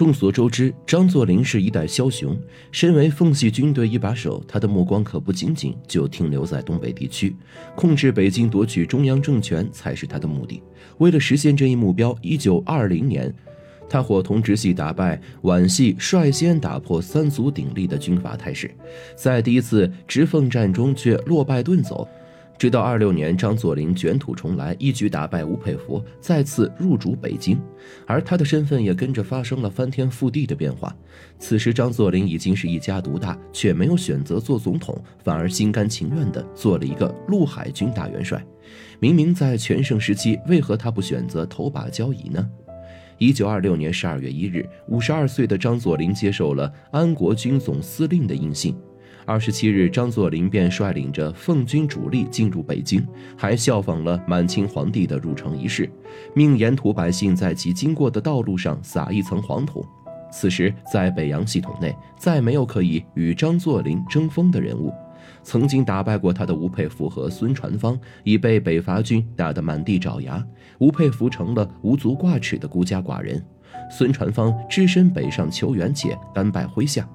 众所周知，张作霖是一代枭雄。身为奉系军队一把手，他的目光可不仅仅就停留在东北地区，控制北京、夺取中央政权才是他的目的。为了实现这一目标，一九二零年，他伙同直系打败皖系，率先打破三足鼎立的军阀态势，在第一次直奉战中却落败遁走。直到二六年，张作霖卷土重来，一举打败吴佩孚，再次入主北京，而他的身份也跟着发生了翻天覆地的变化。此时，张作霖已经是一家独大，却没有选择做总统，反而心甘情愿地做了一个陆海军大元帅。明明在全盛时期，为何他不选择投把交椅呢？一九二六年十二月一日，五十二岁的张作霖接受了安国军总司令的印信。二十七日，张作霖便率领着奉军主力进入北京，还效仿了满清皇帝的入城仪式，命沿途百姓在其经过的道路上撒一层黄土。此时，在北洋系统内，再没有可以与张作霖争锋的人物。曾经打败过他的吴佩孚和孙传芳已被北伐军打得满地找牙，吴佩孚成了无足挂齿的孤家寡人，孙传芳只身北上求援，且甘拜麾下。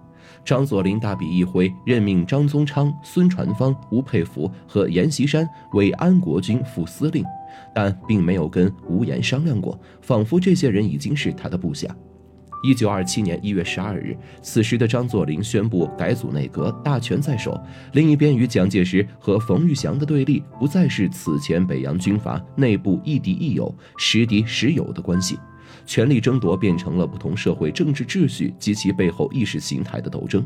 张作霖大笔一挥，任命张宗昌、孙传芳、吴佩孚和阎锡山为安国军副司令，但并没有跟吴岩商量过，仿佛这些人已经是他的部下。一九二七年一月十二日，此时的张作霖宣布改组内阁，大权在手。另一边，与蒋介石和冯玉祥的对立，不再是此前北洋军阀内部亦敌亦友、时敌时友的关系。权力争夺变成了不同社会政治秩序及其背后意识形态的斗争。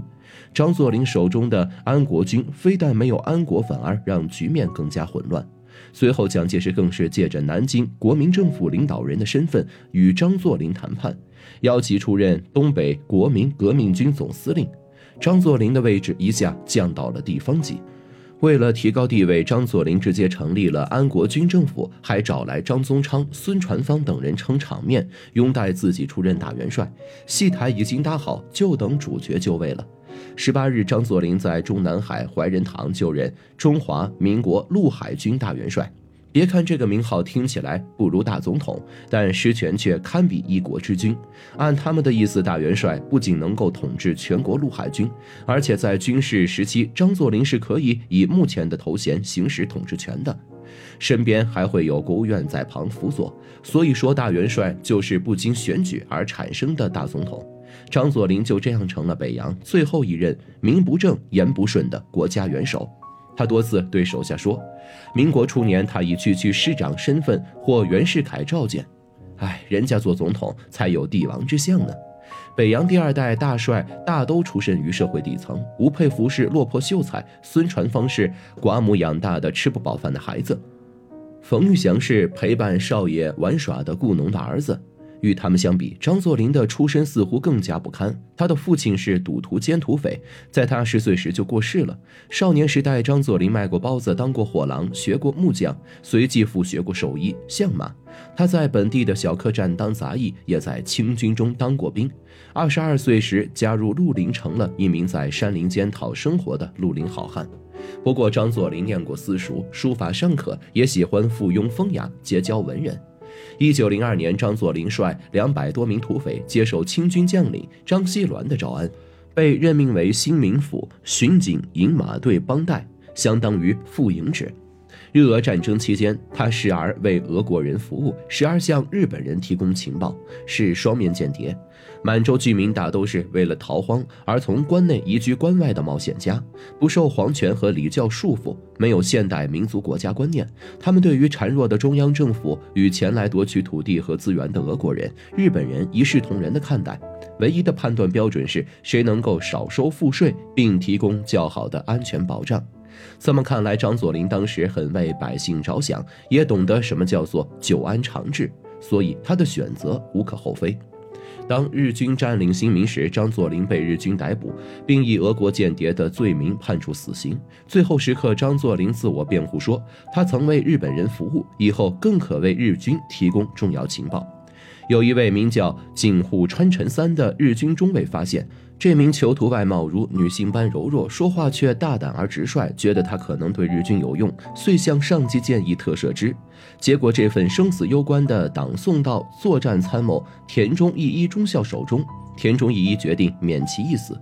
张作霖手中的安国军非但没有安国，反而让局面更加混乱。随后，蒋介石更是借着南京国民政府领导人的身份与张作霖谈判，邀其出任东北国民革命军总司令。张作霖的位置一下降到了地方级。为了提高地位，张作霖直接成立了安国军政府，还找来张宗昌、孙传芳等人撑场面，拥戴自己出任大元帅。戏台已经搭好，就等主角就位了。十八日，张作霖在中南海怀仁堂就任中华民国陆海军大元帅。别看这个名号听起来不如大总统，但实权却堪比一国之君。按他们的意思，大元帅不仅能够统治全国陆海军，而且在军事时期，张作霖是可以以目前的头衔行使统治权的，身边还会有国务院在旁辅佐。所以说，大元帅就是不经选举而产生的大总统。张作霖就这样成了北洋最后一任名不正言不顺的国家元首。他多次对手下说：“民国初年，他以区区师长身份获袁世凯召见。哎，人家做总统才有帝王之相呢。北洋第二代大帅大都出身于社会底层，吴佩孚是落魄秀才，孙传芳是寡母养大的吃不饱饭的孩子，冯玉祥是陪伴少爷玩耍的雇农的儿子。”与他们相比，张作霖的出身似乎更加不堪。他的父亲是赌徒兼土匪，在他十岁时就过世了。少年时代，张作霖卖过包子，当过货郎，学过木匠，随继父学过手艺、相马。他在本地的小客栈当杂役，也在清军中当过兵。二十二岁时加入绿林，成了一名在山林间讨生活的绿林好汉。不过，张作霖念过私塾，书法尚可，也喜欢附庸风雅，结交文人。一九零二年，张作霖率两百多名土匪接受清军将领张锡銮的招安，被任命为新民府巡警营马队帮带，相当于副营职。日俄战争期间，他时而为俄国人服务，时而向日本人提供情报，是双面间谍。满洲居民大都是为了逃荒而从关内移居关外的冒险家，不受皇权和礼教束缚，没有现代民族国家观念。他们对于孱弱的中央政府与前来夺取土地和资源的俄国人、日本人一视同仁的看待，唯一的判断标准是谁能够少收赋税，并提供较好的安全保障。这么看来，张作霖当时很为百姓着想，也懂得什么叫做久安长治，所以他的选择无可厚非。当日军占领新民时，张作霖被日军逮捕，并以俄国间谍的罪名判处死刑。最后时刻，张作霖自我辩护说，他曾为日本人服务，以后更可为日军提供重要情报。有一位名叫井户川辰三的日军中尉发现，这名囚徒外貌如女性般柔弱，说话却大胆而直率，觉得他可能对日军有用，遂向上级建议特赦之。结果这份生死攸关的党送到作战参谋田中义一中校手中，田中义一决定免其一死。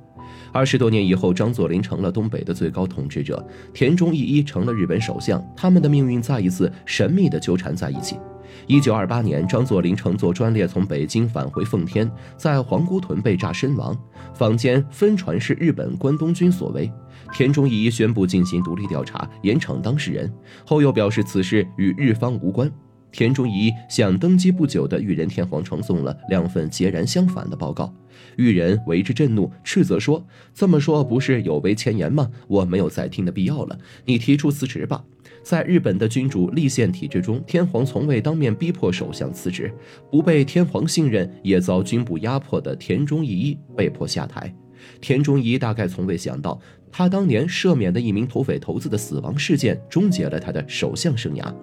二十多年以后，张作霖成了东北的最高统治者，田中义一成了日本首相，他们的命运再一次神秘地纠缠在一起。一九二八年，张作霖乘坐专列从北京返回奉天，在皇姑屯被炸身亡。坊间分传是日本关东军所为。田中义一宣布进行独立调查，严惩当事人，后又表示此事与日方无关。田中义向登基不久的裕仁天皇呈送了两份截然相反的报告，裕仁为之震怒，斥责说：“这么说不是有违前言吗？我没有再听的必要了，你提出辞职吧。”在日本的君主立宪体制中，天皇从未当面逼迫首相辞职，不被天皇信任也遭军部压迫的田中义一被迫下台。田中义大概从未想到，他当年赦免的一名土匪头子的死亡事件，终结了他的首相生涯。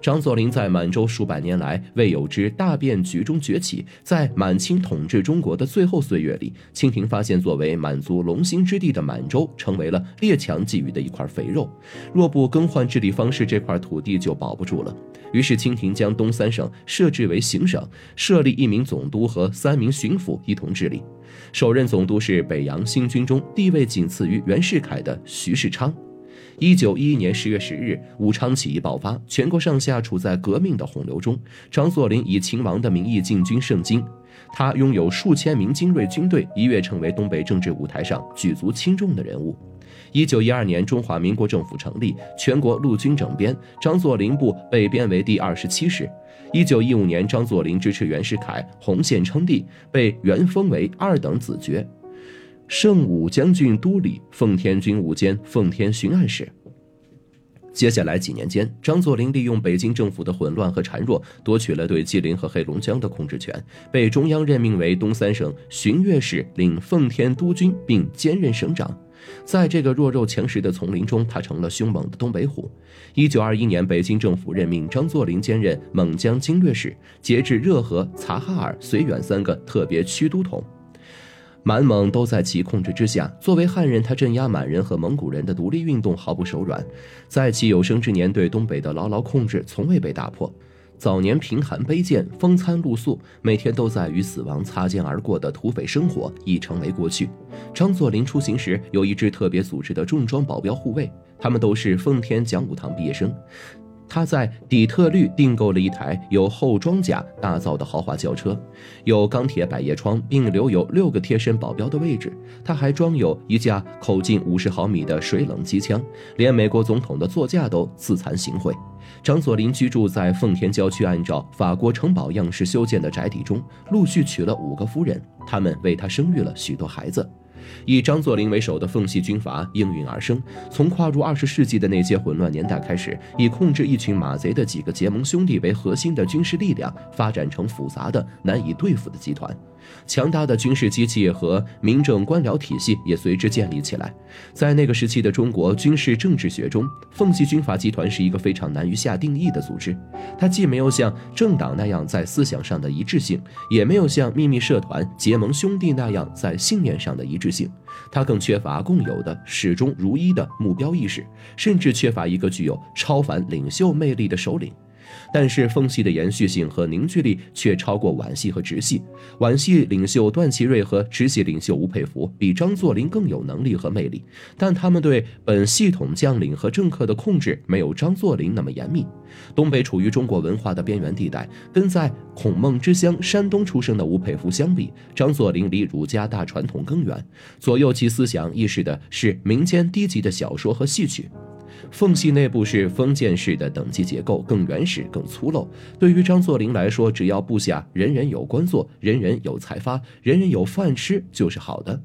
张作霖在满洲数百年来未有之大变局中崛起，在满清统治中国的最后岁月里，清廷发现作为满族龙兴之地的满洲成为了列强觊觎的一块肥肉，若不更换治理方式，这块土地就保不住了。于是清廷将东三省设置为行省，设立一名总督和三名巡抚一同治理。首任总督是北洋新军中地位仅次于袁世凯的徐世昌。一九一一年十月十日，武昌起义爆发，全国上下处在革命的洪流中。张作霖以秦王的名义进军盛京，他拥有数千名精锐军队，一跃成为东北政治舞台上举足轻重的人物。一九一二年，中华民国政府成立，全国陆军整编，张作霖部被编为第二十七师。一九一五年，张作霖支持袁世凯，洪宪称帝，被原封为二等子爵。圣武将军都理、奉天军务监、奉天巡按使。接下来几年间，张作霖利用北京政府的混乱和孱弱，夺取了对吉林和黑龙江的控制权，被中央任命为东三省巡阅使，领奉天督军，并兼任省长。在这个弱肉强食的丛林中，他成了凶猛的东北虎。一九二一年，北京政府任命张作霖兼任蒙江经略使，节制热河、察哈尔、绥远三个特别区都统。满蒙都在其控制之下。作为汉人，他镇压满人和蒙古人的独立运动毫不手软，在其有生之年对东北的牢牢控制从未被打破。早年贫寒卑贱、风餐露宿，每天都在与死亡擦肩而过的土匪生活已成为过去。张作霖出行时有一支特别组织的重装保镖护卫，他们都是奉天讲武堂毕业生。他在底特律订购了一台由后装甲打造的豪华轿车，有钢铁百叶窗，并留有六个贴身保镖的位置。他还装有一架口径五十毫米的水冷机枪，连美国总统的座驾都自惭形秽。张作霖居住在奉天郊区，按照法国城堡样式修建的宅邸中，陆续娶了五个夫人，他们为他生育了许多孩子。以张作霖为首的奉系军阀应运而生，从跨入二十世纪的那些混乱年代开始，以控制一群马贼的几个结盟兄弟为核心的军事力量，发展成复杂的、难以对付的集团。强大的军事机器和民政官僚体系也随之建立起来。在那个时期的中国军事政治学中，奉系军阀集团是一个非常难于下定义的组织。它既没有像政党那样在思想上的一致性，也没有像秘密社团、结盟兄弟那样在信念上的一致性。它更缺乏共有的、始终如一的目标意识，甚至缺乏一个具有超凡领袖魅力的首领。但是奉系的延续性和凝聚力却超过皖系和直系。皖系领袖段祺瑞和直系领袖吴佩孚比张作霖更有能力和魅力，但他们对本系统将领和政客的控制没有张作霖那么严密。东北处于中国文化的边缘地带，跟在孔孟之乡山东出生的吴佩孚相比，张作霖离儒家大传统更远。左右其思想意识的是民间低级的小说和戏曲。奉系内部是封建式的等级结构，更原始、更粗陋。对于张作霖来说，只要部下人人有官做，人人有财发，人人有饭吃，就是好的。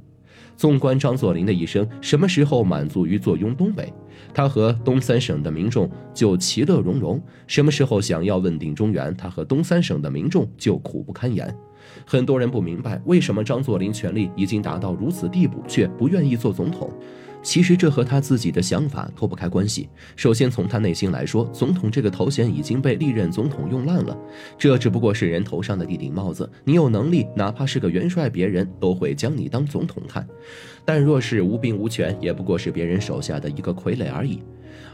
纵观张作霖的一生，什么时候满足于坐拥东北？他和东三省的民众就其乐融融。什么时候想要问鼎中原？他和东三省的民众就苦不堪言。很多人不明白，为什么张作霖权力已经达到如此地步，却不愿意做总统。其实这和他自己的想法脱不开关系。首先从他内心来说，总统这个头衔已经被历任总统用烂了，这只不过是人头上的一顶帽子。你有能力，哪怕是个元帅，别人都会将你当总统看；但若是无兵无权，也不过是别人手下的一个傀儡而已。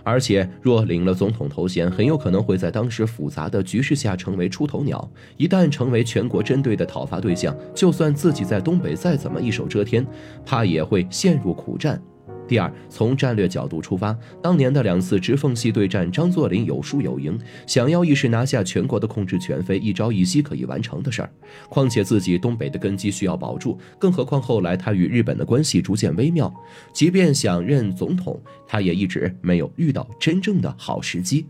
而且若领了总统头衔，很有可能会在当时复杂的局势下成为出头鸟。一旦成为全国针对的讨伐对象，就算自己在东北再怎么一手遮天，怕也会陷入苦战。第二，从战略角度出发，当年的两次直奉系对战，张作霖有输有赢。想要一时拿下全国的控制权，非一朝一夕可以完成的事儿。况且自己东北的根基需要保住，更何况后来他与日本的关系逐渐微妙，即便想任总统，他也一直没有遇到真正的好时机。